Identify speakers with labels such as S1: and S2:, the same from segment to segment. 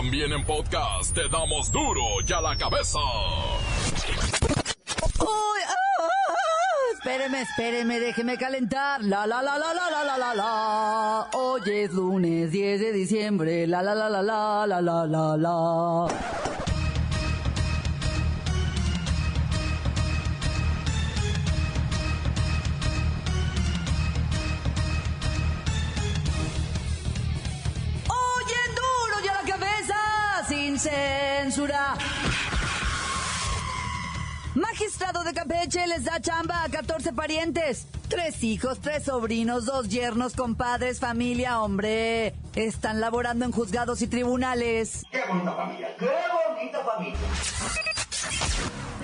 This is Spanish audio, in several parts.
S1: También en podcast te damos duro y a la cabeza.
S2: Uy, ah, ah, ah. espéreme, espéreme, déjeme calentar. La la la la la la la la la. Hoy es lunes 10 de diciembre. La la la la la la la la la. Censura. Magistrado de Campeche les da chamba a 14 parientes. Tres hijos, tres sobrinos, dos yernos, compadres, familia, hombre. Están laborando en juzgados y tribunales.
S3: Qué bonita familia, qué bonita familia.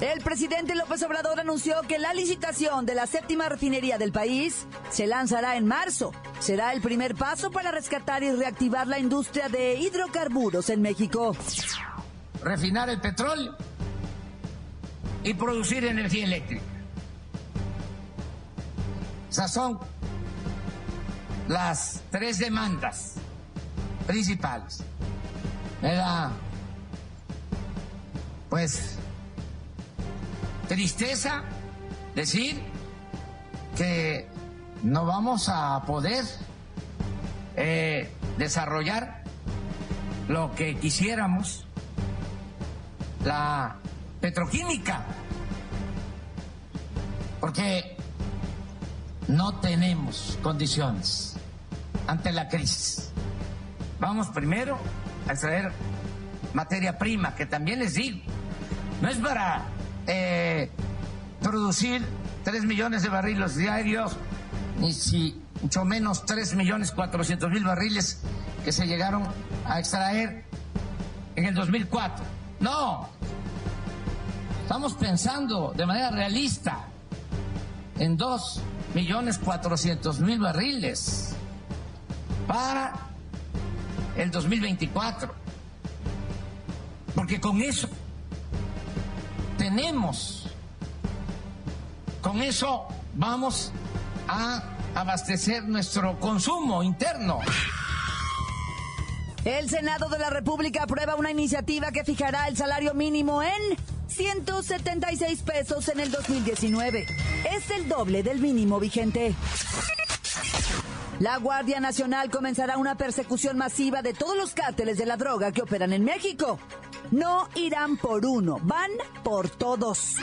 S2: El presidente López Obrador anunció que la licitación de la séptima refinería del país se lanzará en marzo. Será el primer paso para rescatar y reactivar la industria de hidrocarburos en México.
S4: refinar el petróleo y producir energía eléctrica. Esas son las tres demandas principales. Pues, tristeza decir que no vamos a poder eh, desarrollar lo que quisiéramos, la petroquímica, porque no tenemos condiciones ante la crisis. Vamos primero a extraer materia prima, que también les digo, no es para eh, producir 3 millones de barriles diarios, ni si mucho menos 3 millones 400 mil barriles que se llegaron a extraer en el 2004. No, estamos pensando de manera realista en 2 millones 400 mil barriles para el 2024. Porque con eso tenemos, con eso vamos a abastecer nuestro consumo interno.
S2: El Senado de la República aprueba una iniciativa que fijará el salario mínimo en 176 pesos en el 2019. Es el doble del mínimo vigente. La Guardia Nacional comenzará una persecución masiva de todos los cárteles de la droga que operan en México. No irán por uno, van por todos.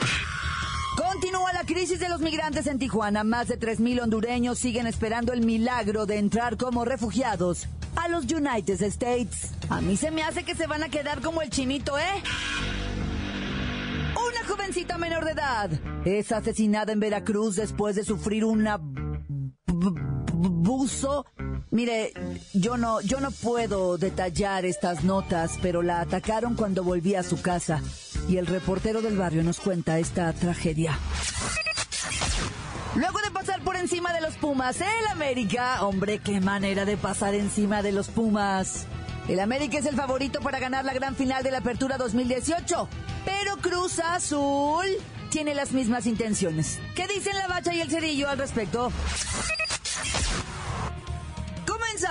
S2: Continúa la crisis de los migrantes en Tijuana. Más de 3.000 hondureños siguen esperando el milagro de entrar como refugiados a los United States. A mí se me hace que se van a quedar como el chinito, ¿eh? Una jovencita menor de edad es asesinada en Veracruz después de sufrir una buzo. Mire, yo no, yo no puedo detallar estas notas, pero la atacaron cuando volvía a su casa. Y el reportero del barrio nos cuenta esta tragedia. Luego de pasar por encima de los Pumas, el América, hombre, qué manera de pasar encima de los Pumas. El América es el favorito para ganar la gran final de la Apertura 2018, pero Cruz Azul tiene las mismas intenciones. ¿Qué dicen la Bacha y el Cerillo al respecto?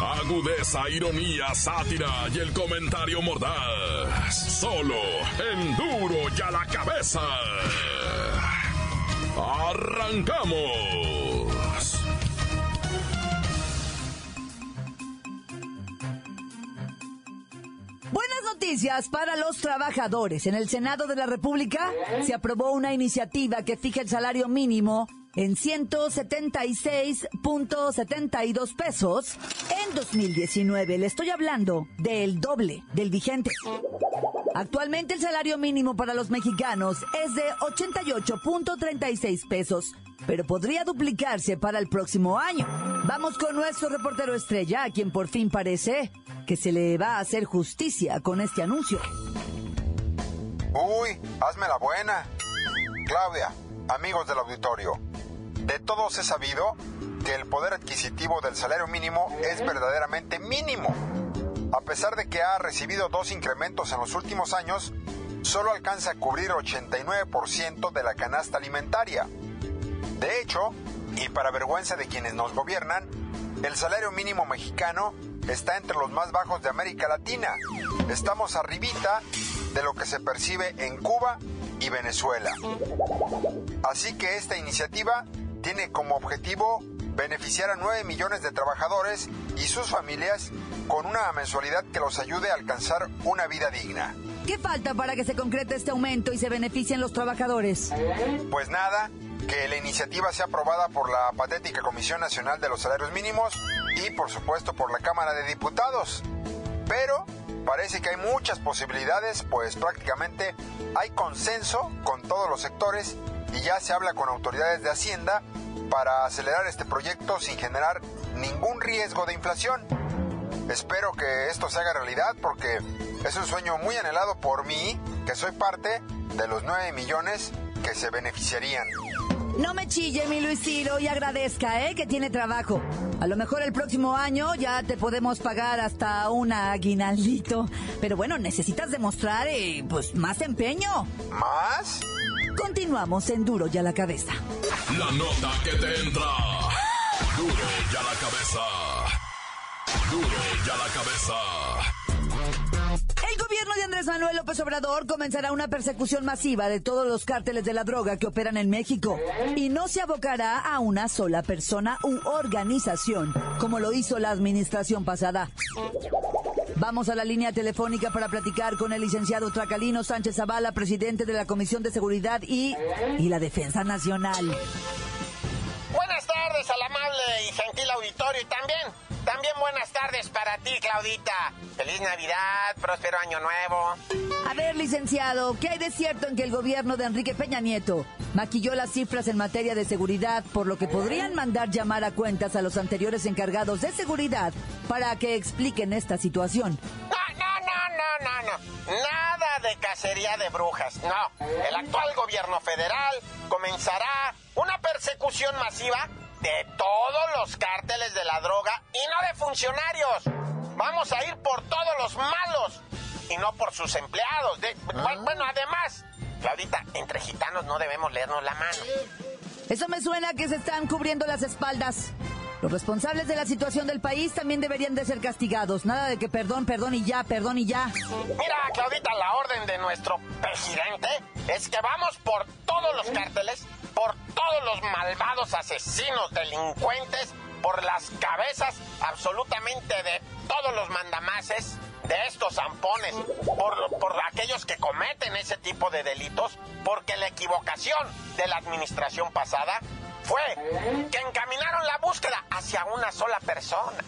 S1: Agudeza, ironía, sátira y el comentario mordaz. Solo en duro y a la cabeza. ¡Arrancamos!
S2: Buenas noticias para los trabajadores. En el Senado de la República se aprobó una iniciativa que fija el salario mínimo en 176.72 pesos en 2019. Le estoy hablando del doble del vigente. Actualmente el salario mínimo para los mexicanos es de 88.36 pesos, pero podría duplicarse para el próximo año. Vamos con nuestro reportero estrella, a quien por fin parece que se le va a hacer justicia con este anuncio.
S5: Uy, hazme la buena. Claudia, amigos del auditorio, De todos es sabido que el poder adquisitivo del salario mínimo es verdaderamente mínimo. A pesar de que ha recibido dos incrementos en los últimos años, solo alcanza a cubrir 89% de la canasta alimentaria. De hecho, y para vergüenza de quienes nos gobiernan, el salario mínimo mexicano está entre los más bajos de América Latina. Estamos arribita de lo que se percibe en Cuba y Venezuela. Así que esta iniciativa tiene como objetivo beneficiar a 9 millones de trabajadores y sus familias con una mensualidad que los ayude a alcanzar una vida digna.
S2: ¿Qué falta para que se concrete este aumento y se beneficien los trabajadores?
S5: Pues nada, que la iniciativa sea aprobada por la patética Comisión Nacional de los Salarios Mínimos y por supuesto por la Cámara de Diputados. Pero parece que hay muchas posibilidades, pues prácticamente hay consenso con todos los sectores y ya se habla con autoridades de Hacienda para acelerar este proyecto sin generar ningún riesgo de inflación. Espero que esto se haga realidad porque es un sueño muy anhelado por mí, que soy parte de los 9 millones que se beneficiarían.
S2: No me chille, mi Luis Ciro, y agradezca, ¿eh? Que tiene trabajo. A lo mejor el próximo año ya te podemos pagar hasta un aguinaldito. Pero bueno, necesitas demostrar, eh, pues, más empeño.
S5: ¿Más?
S2: Continuamos en Duro y a la cabeza.
S1: La nota que te entra. Duro y a la cabeza. Duro y a la cabeza.
S2: El gobierno de Andrés Manuel López Obrador comenzará una persecución masiva de todos los cárteles de la droga que operan en México y no se abocará a una sola persona u organización, como lo hizo la administración pasada. Vamos a la línea telefónica para platicar con el licenciado Tracalino Sánchez Zavala, presidente de la Comisión de Seguridad y, y la Defensa Nacional.
S6: Buenas tardes al amable auditorio y también, también buenas tardes para ti, Claudita. Feliz Navidad, próspero año nuevo.
S2: A ver, licenciado, ¿qué hay de cierto en que el gobierno de Enrique Peña Nieto maquilló las cifras en materia de seguridad, por lo que podrían mandar llamar a cuentas a los anteriores encargados de seguridad para que expliquen esta situación?
S6: No, no, no, no, no, no. Nada de cacería de brujas. No. El actual gobierno federal comenzará una persecución masiva de todos los cárteles de la droga y no de funcionarios. Vamos a ir por todos los malos y no por sus empleados. De- Bueno, además, Claudita, entre gitanos no debemos leernos la mano.
S2: Eso me suena que se están cubriendo las espaldas. Los responsables de la situación del país también deberían de ser castigados. Nada de que perdón, perdón y ya, perdón y ya.
S6: Mira, Claudita, la orden de nuestro presidente es que vamos por todos los cárteles, por todos los malvados asesinos, delincuentes, por las cabezas absolutamente de todos los mandamases, de estos zampones, por, por aquellos que cometen ese tipo de delitos, porque la equivocación de la administración pasada fue que encaminaron la búsqueda hacia una sola persona,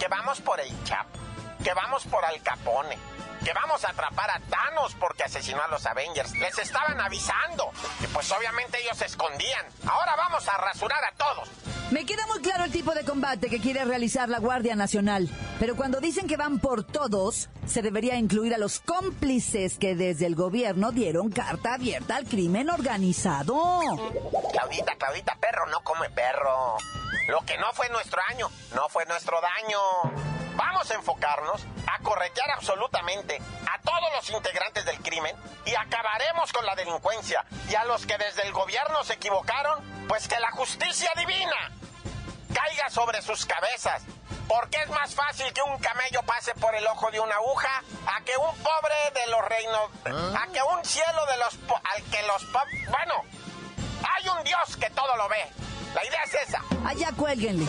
S6: que vamos por el Chapo, que vamos por Al Capone, que vamos a atrapar a Thanos porque asesinó a los Avengers. Les estaban avisando y pues obviamente ellos se escondían. Ahora vamos a rasurar a todos.
S2: Me queda muy claro el tipo de combate que quiere realizar la Guardia Nacional. Pero cuando dicen que van por todos, se debería incluir a los cómplices que desde el gobierno dieron carta abierta al crimen organizado.
S6: Claudita, Claudita, perro no come perro. Lo que no fue nuestro año, no fue nuestro daño. Vamos a enfocarnos a corretear absolutamente a todos los integrantes del crimen y acabaremos con la delincuencia. Y a los que desde el gobierno se equivocaron, pues que la justicia divina caiga sobre sus cabezas. Porque es más fácil que un camello pase por el ojo de una aguja a que un pobre de los reinos, a que un cielo de los, po- al que los, bueno, hay un Dios que todo lo ve. La idea es esa.
S2: Allá cuélguenle.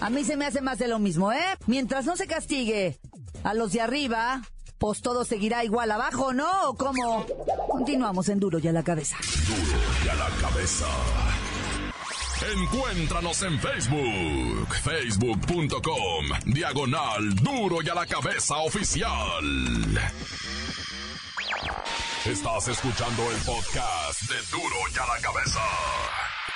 S2: A mí se me hace más de lo mismo, ¿eh? Mientras no se castigue a los de arriba, pues todo seguirá igual abajo, ¿no? ¿O cómo? Continuamos en Duro y a la cabeza.
S1: Duro y a la cabeza. Encuéntranos en Facebook, facebook.com, diagonal Duro y a la cabeza oficial. Estás escuchando el podcast de Duro y a la cabeza.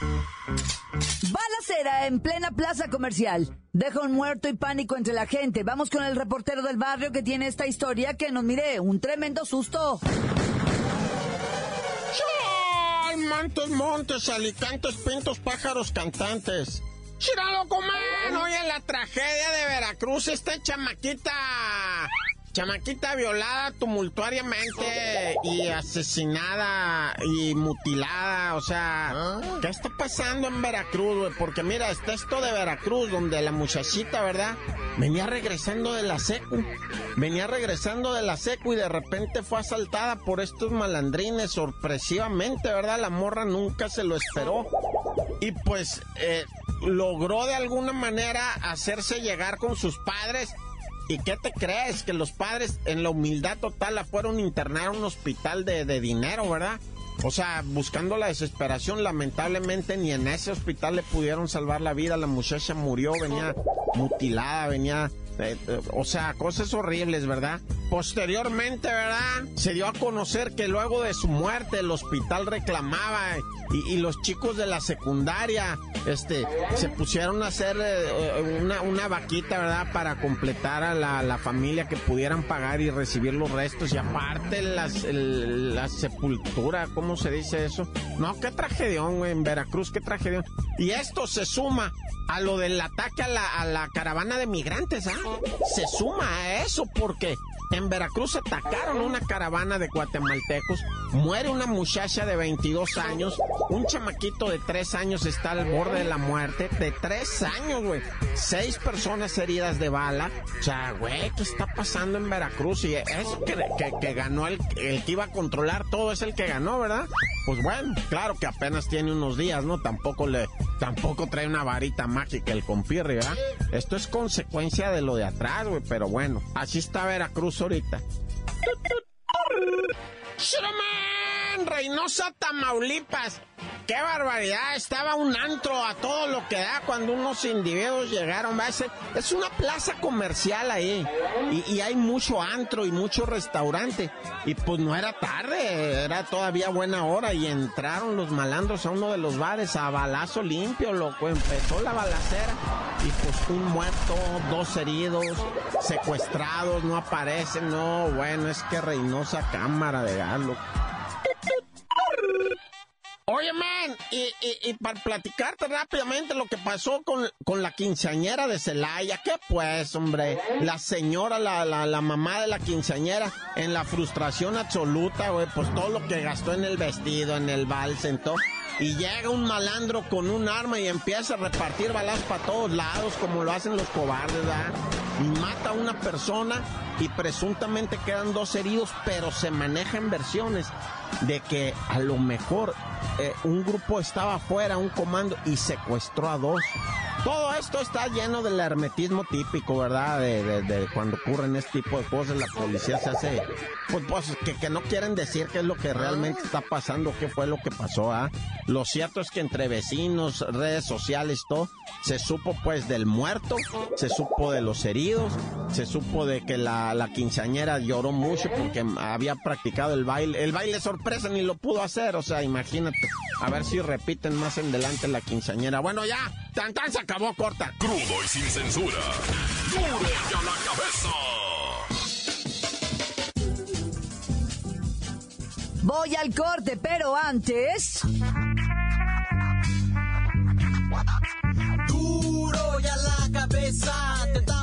S2: Balacera en plena plaza comercial. Deja un muerto y pánico entre la gente. Vamos con el reportero del barrio que tiene esta historia que nos mire un tremendo susto.
S6: ¡Ay, mantos, montes, alicantes, pintos, pájaros, cantantes! ¡Chiralo, coman! Oye, la tragedia de Veracruz, esta chamaquita Chamaquita violada tumultuariamente y asesinada y mutilada. O sea, ¿Ah? ¿qué está pasando en Veracruz, güey? Porque mira, está esto de Veracruz, donde la muchachita, ¿verdad? Venía regresando de la secu. Venía regresando de la secu y de repente fue asaltada por estos malandrines sorpresivamente, ¿verdad? La morra nunca se lo esperó. Y pues eh, logró de alguna manera hacerse llegar con sus padres ¿Y qué te crees? Que los padres en la humildad total la fueron a internar a un hospital de, dinero, ¿verdad? O sea, buscando la desesperación, lamentablemente ni en ese hospital le pudieron salvar la vida. La muchacha murió, venía mutilada, venía eh, eh, o sea, cosas horribles, ¿verdad? Posteriormente, ¿verdad? Se dio a conocer que luego de su muerte el hospital reclamaba y, los chicos de la secundaria, este, se pusieron a hacer eh, una, vaquita, ¿verdad? Para completar a la, familia que pudieran pagar y recibir los restos y aparte las, la sepultura, ¿cómo se dice eso? No, qué tragedión, güey, en Veracruz, qué tragedión. Y esto se suma a lo del ataque a la, a la caravana de migrantes, ¿ah? Se suma a eso porque en Veracruz atacaron una caravana de guatemaltecos, muere una muchacha de 22 años, un chamaquito de 3 años está al borde de la muerte, de 3 años, güey. Seis personas heridas de bala. O sea, güey, ¿qué está pasando en Veracruz? Y eso que, que, ganó el, el que iba a controlar todo es el que ganó, ¿verdad? Pues bueno, claro que apenas tiene unos días, ¿no? Tampoco le, tampoco trae una varita mágica el compirri, ¿verdad? Esto es consecuencia de lo de atrás, güey, pero bueno, así está Veracruz ahorita. ¡Shroman! Reynosa, Tamaulipas. ¡Qué barbaridad! Estaba un antro a todo lo que da cuando unos individuos llegaron. Es una plaza comercial ahí. Y, hay mucho antro y mucho restaurante. Y pues no era tarde, era todavía buena hora. Y entraron los malandros a uno de los bares a balazo limpio, loco. Empezó la balacera. Y pues un muerto, dos heridos, secuestrados, no aparecen. No, bueno, es que Reynosa cámara de galo. Y, para platicarte rápidamente lo que pasó con, con la quinceañera de Celaya, ¿qué pues, hombre? La señora, la, la, la mamá de la quinceañera, en la frustración absoluta, güey, pues todo lo que gastó en el vestido, en el vals, en todo. Y llega un malandro con un arma y empieza a repartir balas para todos lados, como lo hacen los cobardes, ¿verdad? Y mata a una persona y presuntamente quedan dos heridos, pero se manejan versiones de que a lo mejor eh, un grupo estaba afuera, un comando, y secuestró a dos. Todo esto está lleno del hermetismo típico, ¿verdad? De, cuando ocurren este tipo de cosas, la policía se hace, pues, pues que, no quieren decir qué es lo que realmente está pasando, qué fue lo que pasó, ¿ah? Lo cierto es que entre vecinos, redes sociales, todo, se supo pues del muerto, se supo de los heridos, se supo de que la, la quinceañera lloró mucho porque había practicado el baile, el baile sorpresa ni lo pudo hacer, o sea, imagínate, a ver si repiten más en delante la quinceañera. Bueno, ya, tan tan se acabó corta.
S1: Crudo y sin censura. Duro y a la cabeza.
S2: Voy al corte, pero antes.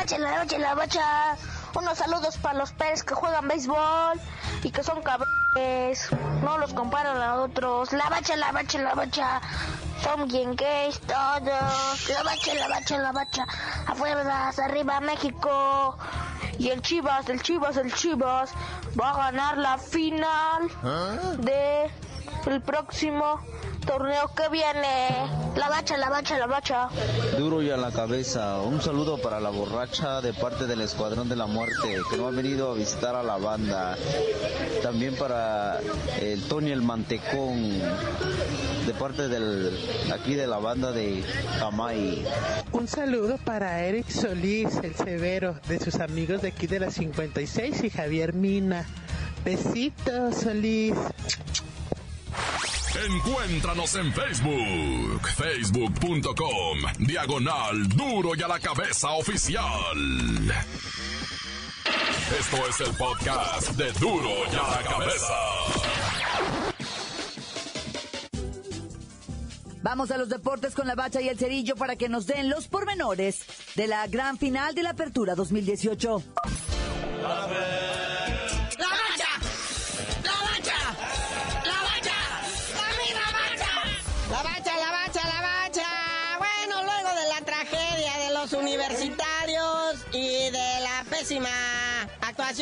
S7: La bacha, la bacha, la bacha. Unos saludos para los Pérez que juegan béisbol y que son cabrones. No los comparan a otros. La bacha, la bacha, la bacha. Son bien gays todos. La bacha, la bacha, la bacha. Afuera, arriba México. Y el Chivas, el Chivas, el Chivas va a ganar la final de el próximo torneo que viene. La bacha, la bacha, la bacha.
S8: Duro y a la cabeza. Un saludo para la borracha de parte del Escuadrón de la Muerte que no ha venido a visitar a la banda. También para el Tony el Mantecón de parte del aquí de la banda de Camay.
S9: Un saludo para Eric Solís, el severo, de sus amigos de aquí de la 56 y Javier Mina. Besitos, Solís.
S1: Encuéntranos en Facebook, facebook.com, diagonal duro y a la cabeza oficial. Esto es el podcast de duro y a la cabeza.
S2: Vamos a los deportes con la bacha y el cerillo para que nos den los pormenores de la gran final de la Apertura 2018.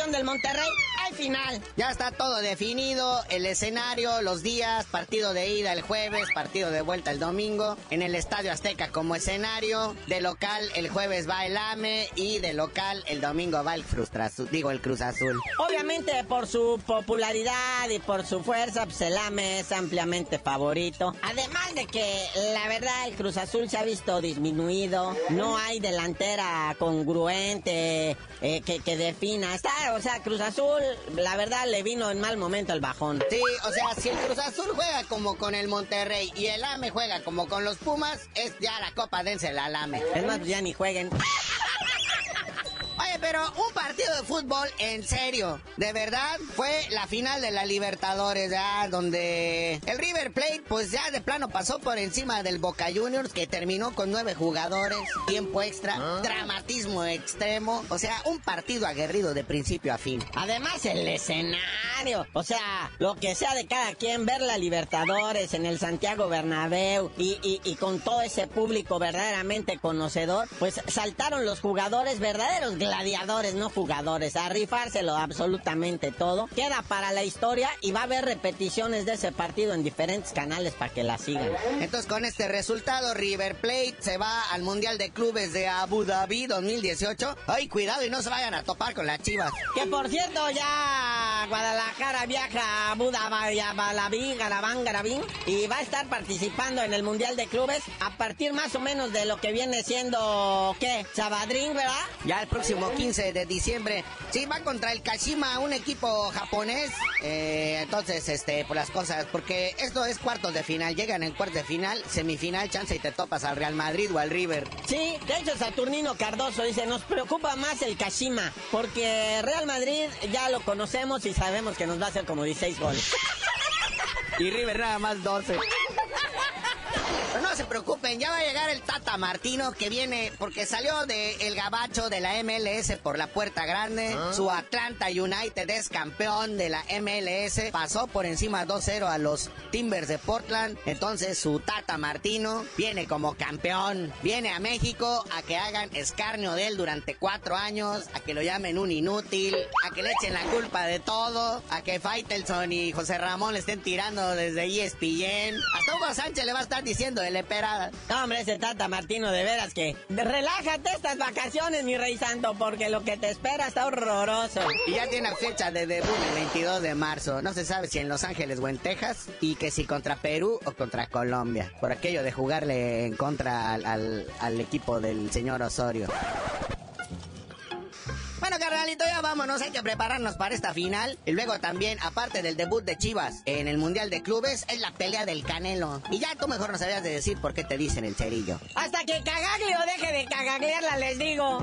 S10: Del Monterrey, final. Ya está todo definido, el escenario, los días, partido de ida el jueves, partido de vuelta el domingo, en el Estadio Azteca como escenario, de local el jueves va el AME y de local el domingo va el Frustra Azul, digo el Cruz Azul. Obviamente por su popularidad y por su fuerza, pues el AME es ampliamente favorito. Además de que la verdad el Cruz Azul se ha visto disminuido, no hay delantera congruente eh, que, que defina. Está, o sea, Cruz Azul, la verdad le vino en mal momento el bajón. Sí, o sea, si el Cruz Azul juega como con el Monterrey y el AME juega como con los Pumas, es ya la copa dense al AME. Es más, ya ni jueguen. Pero un partido de fútbol en serio, de verdad, fue la final de la Libertadores, ya, donde el River Plate, pues ya de plano pasó por encima del Boca Juniors, que terminó con nueve jugadores, tiempo extra, dramatismo extremo, o sea, un partido aguerrido de principio a fin. Además, el escenario, o sea, lo que sea de cada quien, ver la Libertadores en el Santiago Bernabéu y, y- y con todo ese público verdaderamente conocedor, pues saltaron los jugadores, verdaderos gladiadores, no jugadores, a rifárselo absolutamente todo. Queda para la historia y va a haber repeticiones de ese partido en diferentes canales para que la sigan. Entonces, con este resultado, River Plate se va al Mundial de Clubes de Abu Dhabi 2018. Ay, cuidado y no se vayan a topar con las chivas. Que por cierto, ya Guadalajara viaja a Dhabi, a Balabí, Garabán, Garabín, y va a estar participando en el Mundial de Clubes a partir más o menos de lo que viene siendo, ¿qué? Sabadrín, ¿verdad? Ya el próximo 15 de diciembre. Sí, va contra el Kashima, un equipo japonés. Eh, entonces, este, por las cosas, porque esto es cuartos de final. Llegan en cuartos de final, semifinal, chance y te topas al Real Madrid o al River. Sí, de hecho, Saturnino Cardoso dice: Nos preocupa más el Kashima, porque Real Madrid ya lo conocemos y sabemos que nos va a hacer como 16 goles. y River nada más 12. Pero no se preocupen, ya va a llegar el Tata Martino que viene porque salió de el gabacho de la MLS por la puerta grande. Su Atlanta United es campeón de la MLS. Pasó por encima 2-0 a los Timbers de Portland. Entonces su Tata Martino viene como campeón. Viene a México a que hagan escarnio de él durante cuatro años. A que lo llamen un inútil. A que le echen la culpa de todo. A que Faitelson y José Ramón le estén tirando desde ESPN. Hasta Hugo Sánchez le va a estar diciendo de leperada. No, hombre, ese Tata Martino, de veras que... Relájate estas vacaciones, mi rey santo, porque lo que te espera está horroroso. Y ya tiene fecha de debut el 22 de marzo. No se sabe si en Los Ángeles o en Texas. Y que si contra Perú o contra Colombia. Por aquello de jugarle en contra al- al equipo del señor Osorio. Bueno, carnalito, ya vámonos, hay que prepararnos para esta final. Y luego también, aparte del debut de Chivas en el Mundial de Clubes, es la pelea del Canelo. Y ya tú mejor no sabías de decir por qué te dicen el cerillo. Hasta que Cagaglio deje de cagaglearla, les digo.